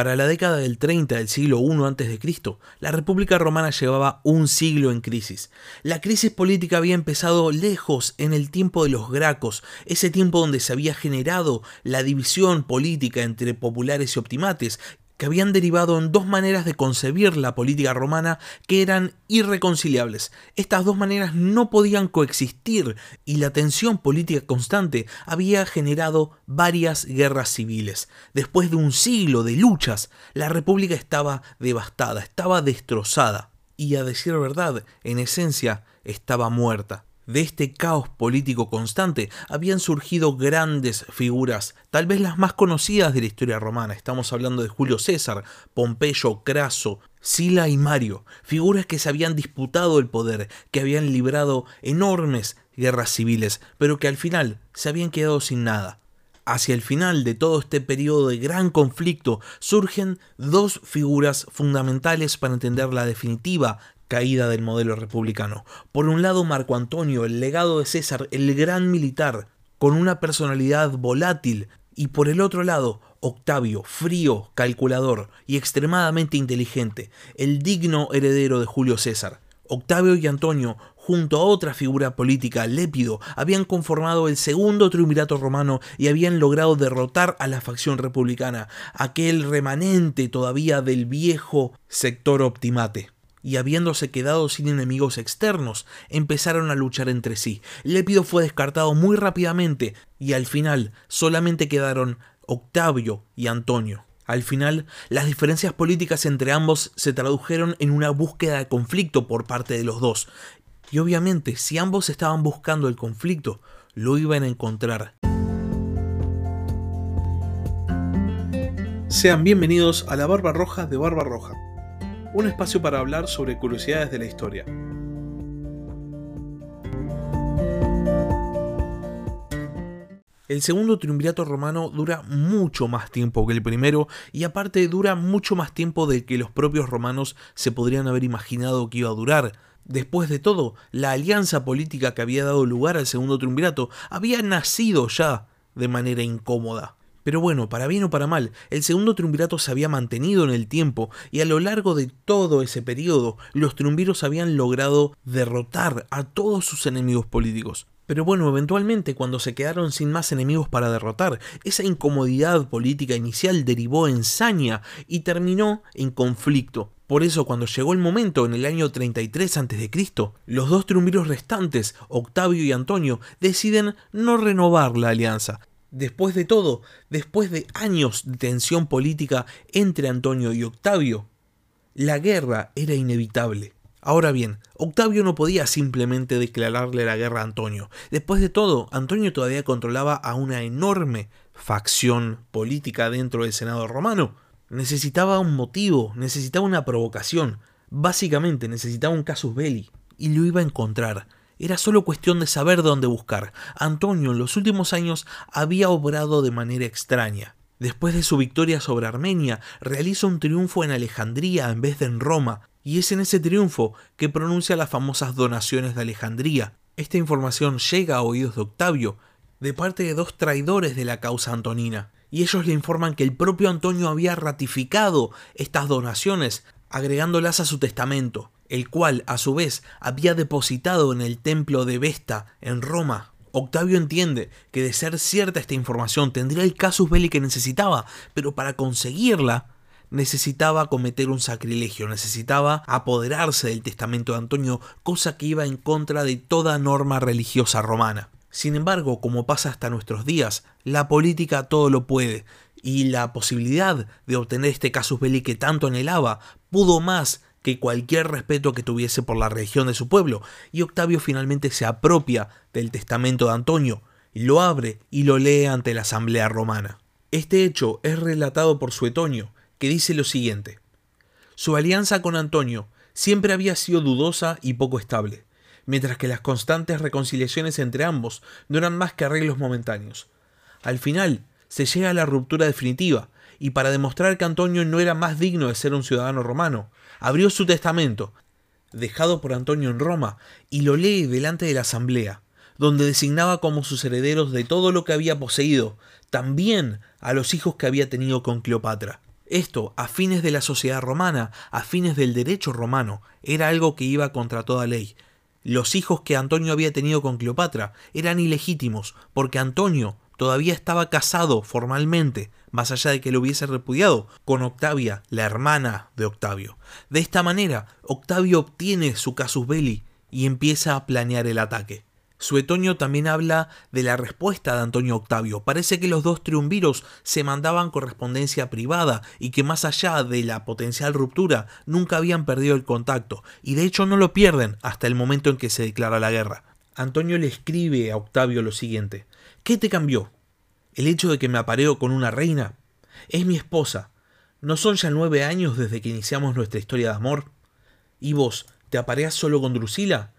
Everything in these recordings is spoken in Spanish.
Para la década del 30 del siglo I a.C., la República Romana llevaba un siglo en crisis. La crisis política había empezado lejos en el tiempo de los Gracos, ese tiempo donde se había generado la división política entre populares y optimates, que habían derivado en dos maneras de concebir la política romana que eran irreconciliables. Estas dos maneras no podían coexistir y la tensión política constante había generado varias guerras civiles. Después de un siglo de luchas, la República estaba devastada, estaba destrozada y a decir verdad, en esencia, estaba muerta de este caos político constante habían surgido grandes figuras, tal vez las más conocidas de la historia romana. Estamos hablando de Julio César, Pompeyo, Craso, Sila y Mario, figuras que se habían disputado el poder, que habían librado enormes guerras civiles, pero que al final se habían quedado sin nada. Hacia el final de todo este periodo de gran conflicto surgen dos figuras fundamentales para entender la definitiva caída del modelo republicano. Por un lado, Marco Antonio, el legado de César, el gran militar, con una personalidad volátil, y por el otro lado, Octavio, frío, calculador y extremadamente inteligente, el digno heredero de Julio César. Octavio y Antonio, junto a otra figura política, Lépido, habían conformado el segundo triunvirato romano y habían logrado derrotar a la facción republicana, aquel remanente todavía del viejo sector optimate y habiéndose quedado sin enemigos externos, empezaron a luchar entre sí. Lépido fue descartado muy rápidamente y al final solamente quedaron Octavio y Antonio. Al final, las diferencias políticas entre ambos se tradujeron en una búsqueda de conflicto por parte de los dos. Y obviamente, si ambos estaban buscando el conflicto, lo iban a encontrar. Sean bienvenidos a la Barba Roja de Barba Roja un espacio para hablar sobre curiosidades de la historia. El segundo triunvirato romano dura mucho más tiempo que el primero y aparte dura mucho más tiempo del que los propios romanos se podrían haber imaginado que iba a durar. Después de todo, la alianza política que había dado lugar al segundo triunvirato había nacido ya de manera incómoda. Pero bueno, para bien o para mal, el segundo triunvirato se había mantenido en el tiempo y a lo largo de todo ese periodo los triunviros habían logrado derrotar a todos sus enemigos políticos. Pero bueno, eventualmente cuando se quedaron sin más enemigos para derrotar, esa incomodidad política inicial derivó en saña y terminó en conflicto. Por eso cuando llegó el momento en el año 33 a.C., los dos triunviros restantes, Octavio y Antonio, deciden no renovar la alianza, Después de todo, después de años de tensión política entre Antonio y Octavio, la guerra era inevitable. Ahora bien, Octavio no podía simplemente declararle la guerra a Antonio. Después de todo, Antonio todavía controlaba a una enorme facción política dentro del Senado romano. Necesitaba un motivo, necesitaba una provocación. Básicamente necesitaba un casus belli. Y lo iba a encontrar. Era solo cuestión de saber dónde buscar. Antonio en los últimos años había obrado de manera extraña. Después de su victoria sobre Armenia, realiza un triunfo en Alejandría en vez de en Roma, y es en ese triunfo que pronuncia las famosas donaciones de Alejandría. Esta información llega a oídos de Octavio, de parte de dos traidores de la causa antonina, y ellos le informan que el propio Antonio había ratificado estas donaciones, agregándolas a su testamento el cual a su vez había depositado en el templo de Vesta en Roma. Octavio entiende que de ser cierta esta información tendría el casus belli que necesitaba, pero para conseguirla necesitaba cometer un sacrilegio, necesitaba apoderarse del testamento de Antonio, cosa que iba en contra de toda norma religiosa romana. Sin embargo, como pasa hasta nuestros días, la política todo lo puede, y la posibilidad de obtener este casus belli que tanto anhelaba pudo más que cualquier respeto que tuviese por la religión de su pueblo, y Octavio finalmente se apropia del testamento de Antonio, lo abre y lo lee ante la asamblea romana. Este hecho es relatado por Suetonio, que dice lo siguiente. Su alianza con Antonio siempre había sido dudosa y poco estable, mientras que las constantes reconciliaciones entre ambos no eran más que arreglos momentáneos. Al final, se llega a la ruptura definitiva, y para demostrar que Antonio no era más digno de ser un ciudadano romano, abrió su testamento, dejado por Antonio en Roma, y lo lee delante de la asamblea, donde designaba como sus herederos de todo lo que había poseído, también a los hijos que había tenido con Cleopatra. Esto, a fines de la sociedad romana, a fines del derecho romano, era algo que iba contra toda ley. Los hijos que Antonio había tenido con Cleopatra eran ilegítimos, porque Antonio todavía estaba casado formalmente, más allá de que lo hubiese repudiado, con Octavia, la hermana de Octavio. De esta manera, Octavio obtiene su casus belli y empieza a planear el ataque. Suetonio también habla de la respuesta de Antonio Octavio. Parece que los dos triunviros se mandaban correspondencia privada y que más allá de la potencial ruptura nunca habían perdido el contacto y de hecho no lo pierden hasta el momento en que se declara la guerra. Antonio le escribe a Octavio lo siguiente. ¿Qué te cambió? ¿El hecho de que me apareo con una reina? Es mi esposa. ¿No son ya nueve años desde que iniciamos nuestra historia de amor? ¿Y vos, te apareas solo con Drusila?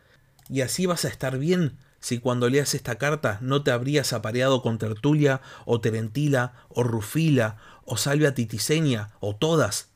¿Y así vas a estar bien si cuando leas esta carta no te habrías apareado con Tertulia, o Terentila, o Rufila, o Salvia Titisenia, o todas.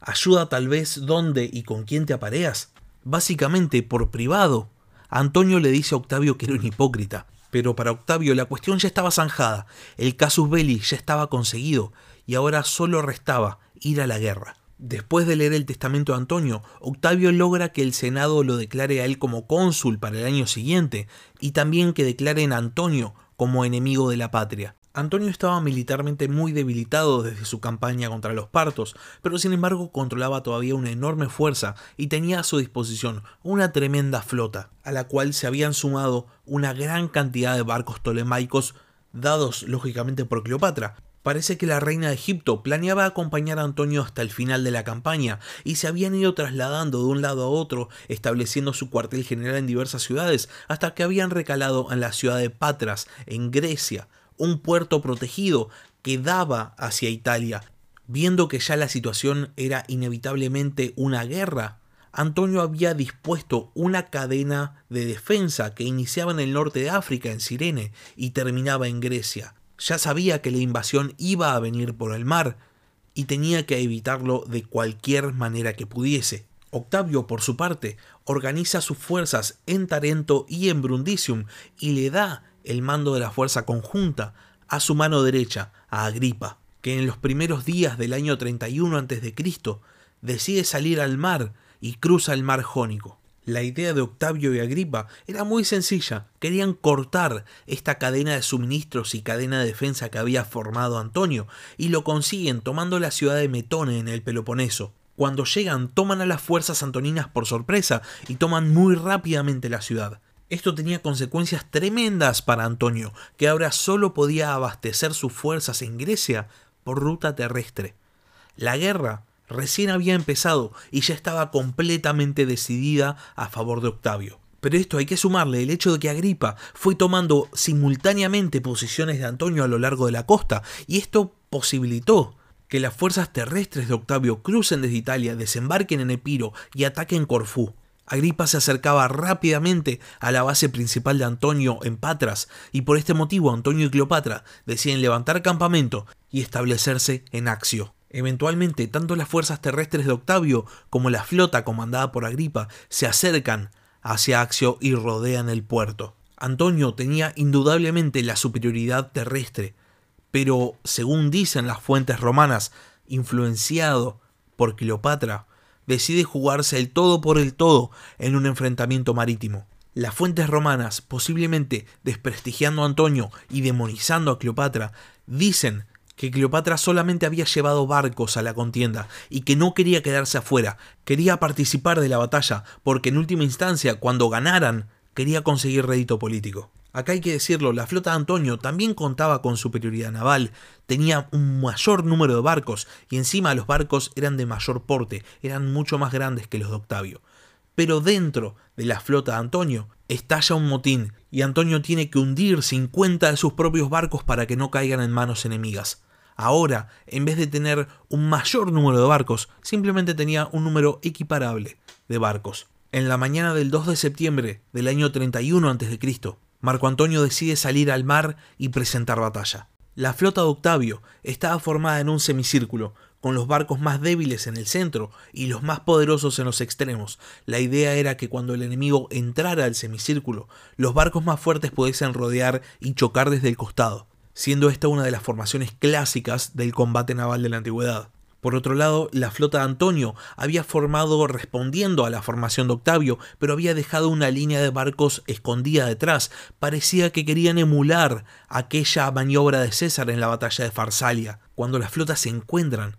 Ayuda tal vez dónde y con quién te apareas. Básicamente por privado. Antonio le dice a Octavio que era un hipócrita, pero para Octavio la cuestión ya estaba zanjada, el casus belli ya estaba conseguido, y ahora solo restaba ir a la guerra. Después de leer el testamento de Antonio, Octavio logra que el Senado lo declare a él como cónsul para el año siguiente y también que declaren a Antonio como enemigo de la patria. Antonio estaba militarmente muy debilitado desde su campaña contra los partos, pero sin embargo controlaba todavía una enorme fuerza y tenía a su disposición una tremenda flota, a la cual se habían sumado una gran cantidad de barcos tolemaicos dados lógicamente por Cleopatra, Parece que la reina de Egipto planeaba acompañar a Antonio hasta el final de la campaña y se habían ido trasladando de un lado a otro, estableciendo su cuartel general en diversas ciudades, hasta que habían recalado en la ciudad de Patras, en Grecia, un puerto protegido que daba hacia Italia. Viendo que ya la situación era inevitablemente una guerra, Antonio había dispuesto una cadena de defensa que iniciaba en el norte de África, en Sirene, y terminaba en Grecia ya sabía que la invasión iba a venir por el mar y tenía que evitarlo de cualquier manera que pudiese. Octavio, por su parte, organiza sus fuerzas en Tarento y en Brundisium y le da el mando de la fuerza conjunta a su mano derecha, a Agripa, que en los primeros días del año 31 a.C. decide salir al mar y cruza el mar Jónico. La idea de Octavio y Agripa era muy sencilla. Querían cortar esta cadena de suministros y cadena de defensa que había formado Antonio, y lo consiguen tomando la ciudad de Metone en el Peloponeso. Cuando llegan, toman a las fuerzas antoninas por sorpresa y toman muy rápidamente la ciudad. Esto tenía consecuencias tremendas para Antonio, que ahora solo podía abastecer sus fuerzas en Grecia por ruta terrestre. La guerra recién había empezado y ya estaba completamente decidida a favor de Octavio. Pero esto hay que sumarle el hecho de que Agripa fue tomando simultáneamente posiciones de Antonio a lo largo de la costa, y esto posibilitó que las fuerzas terrestres de Octavio crucen desde Italia, desembarquen en Epiro y ataquen Corfú. Agripa se acercaba rápidamente a la base principal de Antonio en Patras, y por este motivo Antonio y Cleopatra deciden levantar campamento y establecerse en Axio. Eventualmente, tanto las fuerzas terrestres de Octavio como la flota comandada por Agripa se acercan hacia Axio y rodean el puerto. Antonio tenía indudablemente la superioridad terrestre, pero, según dicen las fuentes romanas, influenciado por Cleopatra, decide jugarse el todo por el todo en un enfrentamiento marítimo. Las fuentes romanas, posiblemente desprestigiando a Antonio y demonizando a Cleopatra, dicen que Cleopatra solamente había llevado barcos a la contienda y que no quería quedarse afuera, quería participar de la batalla, porque en última instancia, cuando ganaran, quería conseguir rédito político. Acá hay que decirlo, la flota de Antonio también contaba con superioridad naval, tenía un mayor número de barcos y encima los barcos eran de mayor porte, eran mucho más grandes que los de Octavio. Pero dentro de la flota de Antonio estalla un motín y Antonio tiene que hundir 50 de sus propios barcos para que no caigan en manos enemigas. Ahora, en vez de tener un mayor número de barcos, simplemente tenía un número equiparable de barcos. En la mañana del 2 de septiembre del año 31 a.C., Marco Antonio decide salir al mar y presentar batalla. La flota de Octavio estaba formada en un semicírculo, con los barcos más débiles en el centro y los más poderosos en los extremos. La idea era que cuando el enemigo entrara al semicírculo, los barcos más fuertes pudiesen rodear y chocar desde el costado siendo esta una de las formaciones clásicas del combate naval de la antigüedad. Por otro lado, la flota de Antonio había formado respondiendo a la formación de Octavio, pero había dejado una línea de barcos escondida detrás. Parecía que querían emular aquella maniobra de César en la batalla de Farsalia. Cuando las flotas se encuentran,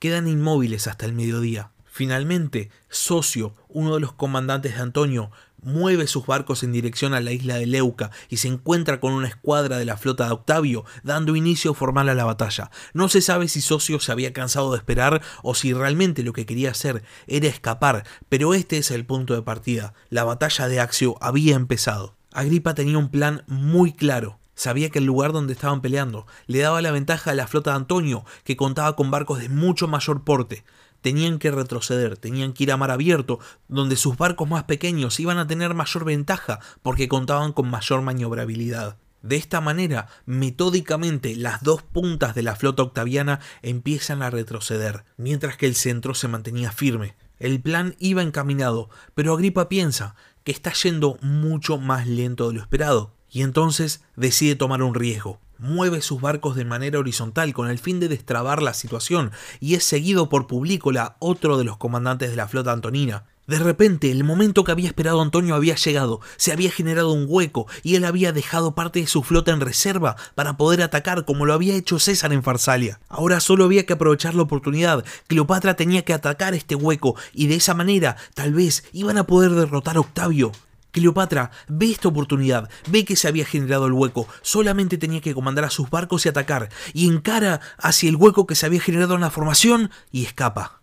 quedan inmóviles hasta el mediodía. Finalmente, Socio, uno de los comandantes de Antonio, mueve sus barcos en dirección a la isla de Leuca y se encuentra con una escuadra de la flota de Octavio, dando inicio formal a la batalla. No se sabe si Socio se había cansado de esperar o si realmente lo que quería hacer era escapar, pero este es el punto de partida. La batalla de Axio había empezado. Agripa tenía un plan muy claro. Sabía que el lugar donde estaban peleando le daba la ventaja a la flota de Antonio, que contaba con barcos de mucho mayor porte tenían que retroceder, tenían que ir a mar abierto, donde sus barcos más pequeños iban a tener mayor ventaja porque contaban con mayor maniobrabilidad. De esta manera, metódicamente, las dos puntas de la flota octaviana empiezan a retroceder, mientras que el centro se mantenía firme. El plan iba encaminado, pero Agripa piensa que está yendo mucho más lento de lo esperado, y entonces decide tomar un riesgo mueve sus barcos de manera horizontal con el fin de destrabar la situación y es seguido por Publícola, otro de los comandantes de la flota antonina. De repente, el momento que había esperado Antonio había llegado, se había generado un hueco y él había dejado parte de su flota en reserva para poder atacar como lo había hecho César en Farsalia. Ahora solo había que aprovechar la oportunidad. Cleopatra tenía que atacar este hueco y de esa manera tal vez iban a poder derrotar a Octavio. Cleopatra ve esta oportunidad, ve que se había generado el hueco, solamente tenía que comandar a sus barcos y atacar, y encara hacia el hueco que se había generado en la formación y escapa.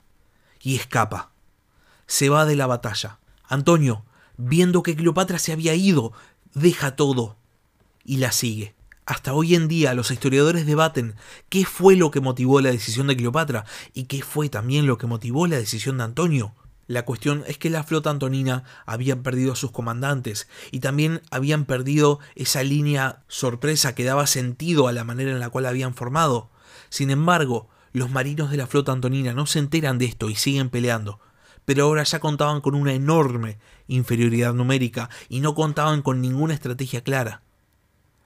Y escapa. Se va de la batalla. Antonio, viendo que Cleopatra se había ido, deja todo y la sigue. Hasta hoy en día los historiadores debaten qué fue lo que motivó la decisión de Cleopatra y qué fue también lo que motivó la decisión de Antonio. La cuestión es que la flota antonina había perdido a sus comandantes y también habían perdido esa línea sorpresa que daba sentido a la manera en la cual habían formado. Sin embargo, los marinos de la flota antonina no se enteran de esto y siguen peleando, pero ahora ya contaban con una enorme inferioridad numérica y no contaban con ninguna estrategia clara.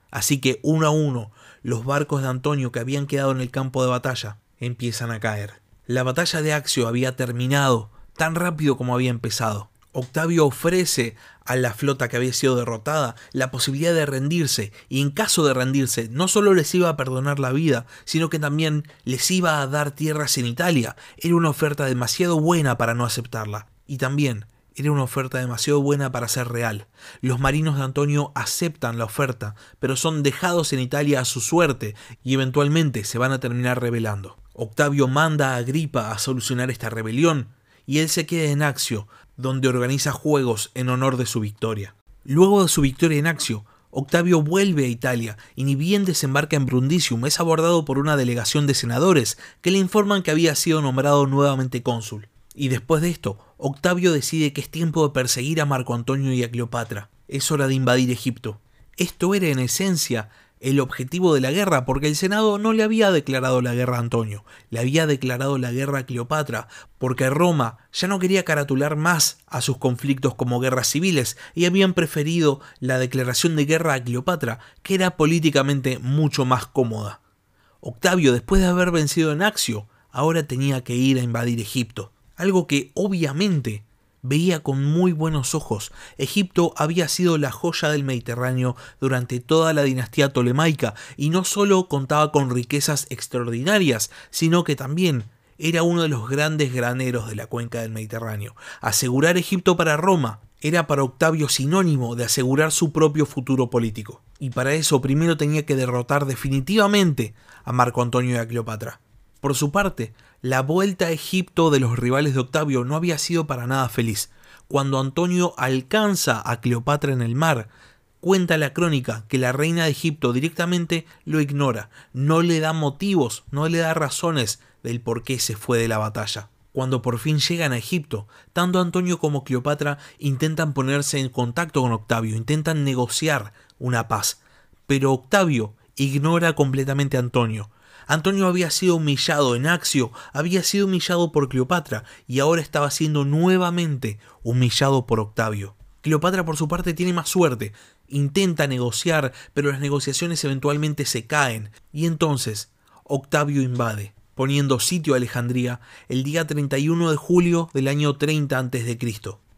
Así que uno a uno, los barcos de Antonio que habían quedado en el campo de batalla empiezan a caer. La batalla de Axio había terminado tan rápido como había empezado. Octavio ofrece a la flota que había sido derrotada la posibilidad de rendirse, y en caso de rendirse no solo les iba a perdonar la vida, sino que también les iba a dar tierras en Italia. Era una oferta demasiado buena para no aceptarla. Y también era una oferta demasiado buena para ser real. Los marinos de Antonio aceptan la oferta, pero son dejados en Italia a su suerte y eventualmente se van a terminar rebelando. Octavio manda a Agripa a solucionar esta rebelión, y él se queda en Axio, donde organiza juegos en honor de su victoria. Luego de su victoria en Axio, Octavio vuelve a Italia y ni bien desembarca en Brundisium es abordado por una delegación de senadores que le informan que había sido nombrado nuevamente cónsul. Y después de esto, Octavio decide que es tiempo de perseguir a Marco Antonio y a Cleopatra. Es hora de invadir Egipto. Esto era en esencia el objetivo de la guerra, porque el Senado no le había declarado la guerra a Antonio, le había declarado la guerra a Cleopatra, porque Roma ya no quería caratular más a sus conflictos como guerras civiles y habían preferido la declaración de guerra a Cleopatra, que era políticamente mucho más cómoda. Octavio, después de haber vencido en Axio, ahora tenía que ir a invadir Egipto, algo que obviamente veía con muy buenos ojos. Egipto había sido la joya del Mediterráneo durante toda la dinastía tolemaica y no solo contaba con riquezas extraordinarias, sino que también era uno de los grandes graneros de la cuenca del Mediterráneo. Asegurar Egipto para Roma era para Octavio sinónimo de asegurar su propio futuro político. Y para eso primero tenía que derrotar definitivamente a Marco Antonio y a Cleopatra. Por su parte, la vuelta a Egipto de los rivales de Octavio no había sido para nada feliz. Cuando Antonio alcanza a Cleopatra en el mar, cuenta la crónica que la reina de Egipto directamente lo ignora, no le da motivos, no le da razones del por qué se fue de la batalla. Cuando por fin llegan a Egipto, tanto Antonio como Cleopatra intentan ponerse en contacto con Octavio, intentan negociar una paz, pero Octavio ignora completamente a Antonio, Antonio había sido humillado en Axio, había sido humillado por Cleopatra y ahora estaba siendo nuevamente humillado por Octavio. Cleopatra por su parte tiene más suerte, intenta negociar, pero las negociaciones eventualmente se caen y entonces Octavio invade. poniendo sitio a Alejandría el día 31 de julio del año 30 a.C.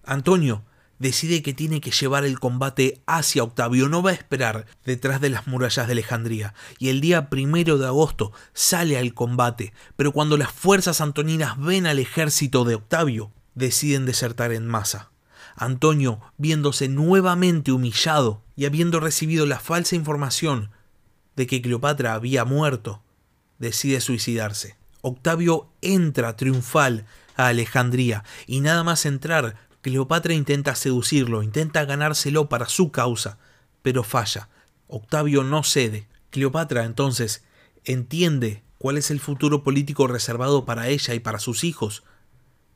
Antonio decide que tiene que llevar el combate hacia Octavio, no va a esperar detrás de las murallas de Alejandría, y el día primero de agosto sale al combate, pero cuando las fuerzas antoninas ven al ejército de Octavio, deciden desertar en masa. Antonio, viéndose nuevamente humillado y habiendo recibido la falsa información de que Cleopatra había muerto, decide suicidarse. Octavio entra triunfal a Alejandría y nada más entrar, Cleopatra intenta seducirlo, intenta ganárselo para su causa, pero falla. Octavio no cede. Cleopatra entonces entiende cuál es el futuro político reservado para ella y para sus hijos,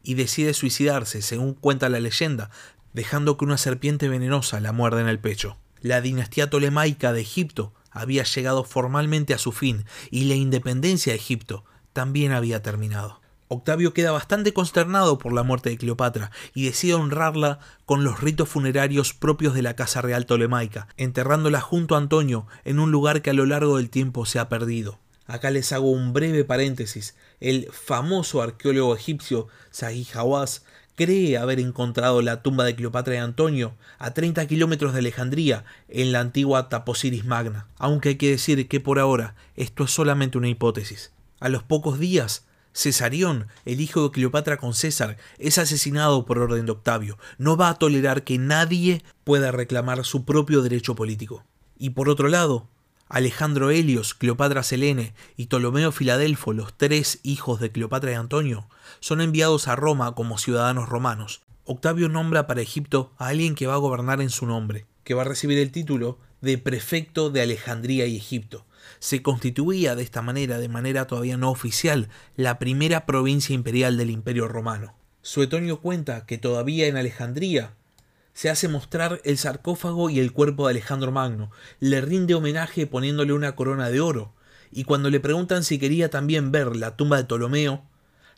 y decide suicidarse, según cuenta la leyenda, dejando que una serpiente venenosa la muerde en el pecho. La dinastía tolemaica de Egipto había llegado formalmente a su fin y la independencia de Egipto también había terminado. Octavio queda bastante consternado por la muerte de Cleopatra y decide honrarla con los ritos funerarios propios de la Casa Real Tolemaica, enterrándola junto a Antonio en un lugar que a lo largo del tiempo se ha perdido. Acá les hago un breve paréntesis. El famoso arqueólogo egipcio Sahih Hawass cree haber encontrado la tumba de Cleopatra y Antonio a 30 kilómetros de Alejandría, en la antigua Taposiris Magna, aunque hay que decir que por ahora esto es solamente una hipótesis. A los pocos días, Cesarión, el hijo de Cleopatra con César, es asesinado por orden de Octavio. No va a tolerar que nadie pueda reclamar su propio derecho político. Y por otro lado, Alejandro Helios, Cleopatra Selene y Ptolomeo Filadelfo, los tres hijos de Cleopatra y Antonio, son enviados a Roma como ciudadanos romanos. Octavio nombra para Egipto a alguien que va a gobernar en su nombre, que va a recibir el título de prefecto de Alejandría y Egipto. Se constituía de esta manera, de manera todavía no oficial, la primera provincia imperial del Imperio Romano. Suetonio cuenta que todavía en Alejandría se hace mostrar el sarcófago y el cuerpo de Alejandro Magno, le rinde homenaje poniéndole una corona de oro, y cuando le preguntan si quería también ver la tumba de Ptolomeo,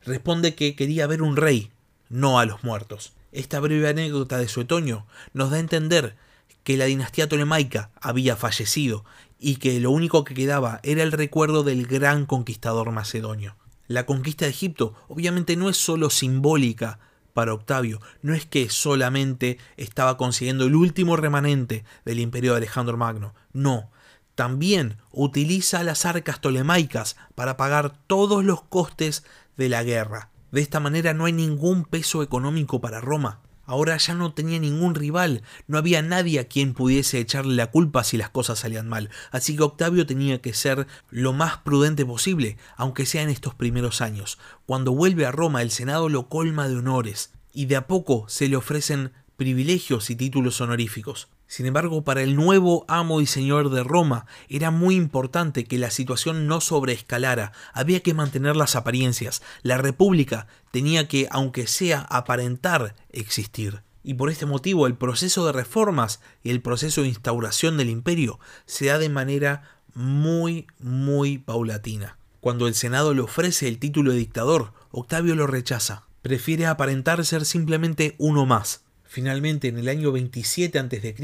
responde que quería ver un rey, no a los muertos. Esta breve anécdota de Suetonio nos da a entender que la dinastía tolemaica había fallecido y que lo único que quedaba era el recuerdo del gran conquistador macedonio. La conquista de Egipto obviamente no es solo simbólica para Octavio no es que solamente estaba consiguiendo el último remanente del imperio de Alejandro Magno, no, también utiliza las arcas tolemaicas para pagar todos los costes de la guerra. De esta manera no hay ningún peso económico para Roma. Ahora ya no tenía ningún rival, no había nadie a quien pudiese echarle la culpa si las cosas salían mal, así que Octavio tenía que ser lo más prudente posible, aunque sea en estos primeros años. Cuando vuelve a Roma el Senado lo colma de honores, y de a poco se le ofrecen privilegios y títulos honoríficos. Sin embargo, para el nuevo amo y señor de Roma era muy importante que la situación no sobreescalara, había que mantener las apariencias, la república tenía que, aunque sea, aparentar existir. Y por este motivo el proceso de reformas y el proceso de instauración del imperio se da de manera muy, muy paulatina. Cuando el Senado le ofrece el título de dictador, Octavio lo rechaza. Prefiere aparentar ser simplemente uno más. Finalmente, en el año 27 a.C.,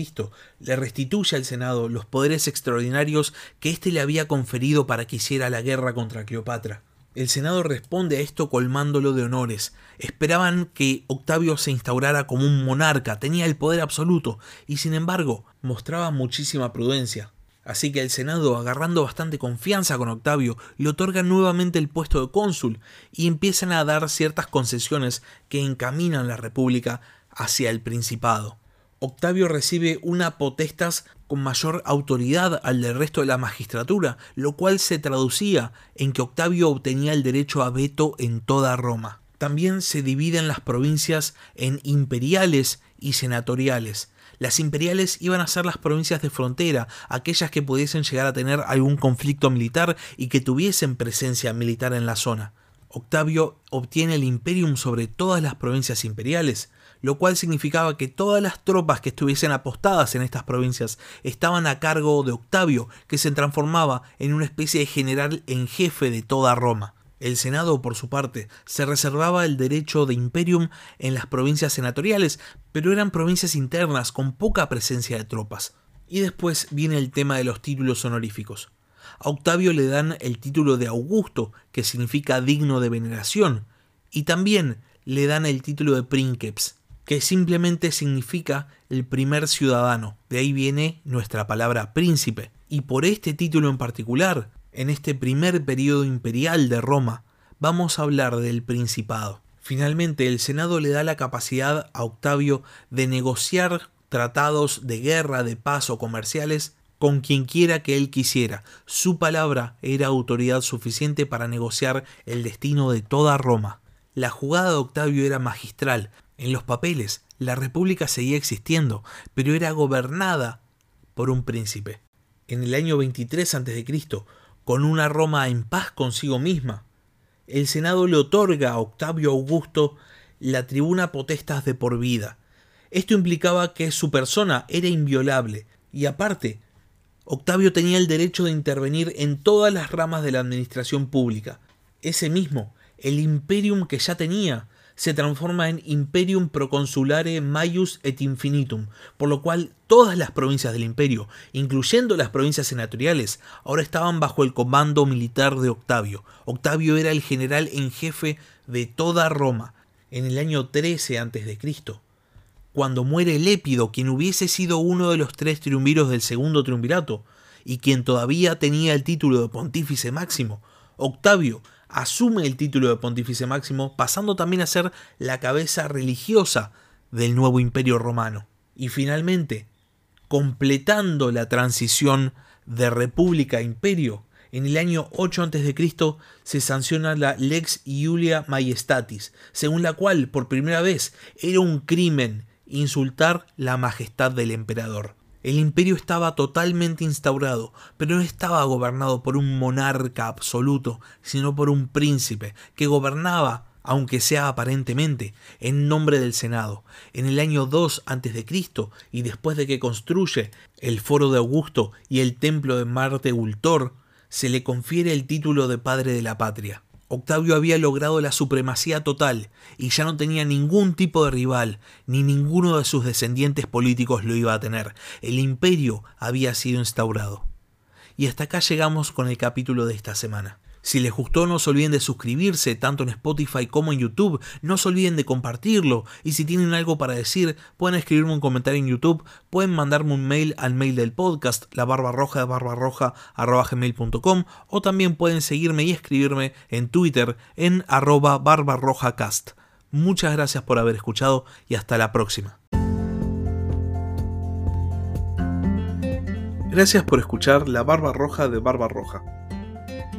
le restituye al Senado los poderes extraordinarios que éste le había conferido para que hiciera la guerra contra Cleopatra. El Senado responde a esto colmándolo de honores. Esperaban que Octavio se instaurara como un monarca, tenía el poder absoluto, y sin embargo mostraba muchísima prudencia. Así que el Senado, agarrando bastante confianza con Octavio, le otorga nuevamente el puesto de cónsul y empiezan a dar ciertas concesiones que encaminan la República hacia el Principado. Octavio recibe una potestas con mayor autoridad al del resto de la magistratura, lo cual se traducía en que Octavio obtenía el derecho a veto en toda Roma. También se dividen las provincias en imperiales y senatoriales. Las imperiales iban a ser las provincias de frontera, aquellas que pudiesen llegar a tener algún conflicto militar y que tuviesen presencia militar en la zona. Octavio obtiene el imperium sobre todas las provincias imperiales, lo cual significaba que todas las tropas que estuviesen apostadas en estas provincias estaban a cargo de Octavio, que se transformaba en una especie de general en jefe de toda Roma. El Senado, por su parte, se reservaba el derecho de imperium en las provincias senatoriales, pero eran provincias internas con poca presencia de tropas. Y después viene el tema de los títulos honoríficos. A Octavio le dan el título de Augusto, que significa digno de veneración, y también le dan el título de Princeps, que simplemente significa el primer ciudadano. De ahí viene nuestra palabra príncipe. Y por este título en particular, en este primer periodo imperial de Roma, vamos a hablar del Principado. Finalmente, el Senado le da la capacidad a Octavio de negociar tratados de guerra, de paz o comerciales con quien quiera que él quisiera. Su palabra era autoridad suficiente para negociar el destino de toda Roma. La jugada de Octavio era magistral. En los papeles, la república seguía existiendo, pero era gobernada por un príncipe. En el año 23 a.C., con una Roma en paz consigo misma, el Senado le otorga a Octavio Augusto la tribuna potestas de por vida. Esto implicaba que su persona era inviolable y aparte, Octavio tenía el derecho de intervenir en todas las ramas de la administración pública. Ese mismo, el imperium que ya tenía, se transforma en Imperium Proconsulare Maius et Infinitum, por lo cual todas las provincias del imperio, incluyendo las provincias senatoriales, ahora estaban bajo el comando militar de Octavio. Octavio era el general en jefe de toda Roma. En el año 13 a.C., cuando muere Lépido, quien hubiese sido uno de los tres triunviros del segundo triunvirato, y quien todavía tenía el título de pontífice máximo, Octavio asume el título de pontífice máximo, pasando también a ser la cabeza religiosa del nuevo imperio romano. Y finalmente, completando la transición de república a imperio, en el año 8 a.C. se sanciona la Lex Iulia Majestatis, según la cual por primera vez era un crimen insultar la majestad del emperador. El imperio estaba totalmente instaurado, pero no estaba gobernado por un monarca absoluto, sino por un príncipe, que gobernaba, aunque sea aparentemente, en nombre del Senado. En el año 2 a.C., y después de que construye el foro de Augusto y el templo de Marte Ultor, se le confiere el título de padre de la patria. Octavio había logrado la supremacía total y ya no tenía ningún tipo de rival, ni ninguno de sus descendientes políticos lo iba a tener. El imperio había sido instaurado. Y hasta acá llegamos con el capítulo de esta semana. Si les gustó no se olviden de suscribirse tanto en Spotify como en YouTube, no se olviden de compartirlo y si tienen algo para decir pueden escribirme un comentario en YouTube, pueden mandarme un mail al mail del podcast la barba roja de barbarroja o también pueden seguirme y escribirme en Twitter en arroba barbarrojacast. Muchas gracias por haber escuchado y hasta la próxima. Gracias por escuchar La Barba Roja de Barba Roja.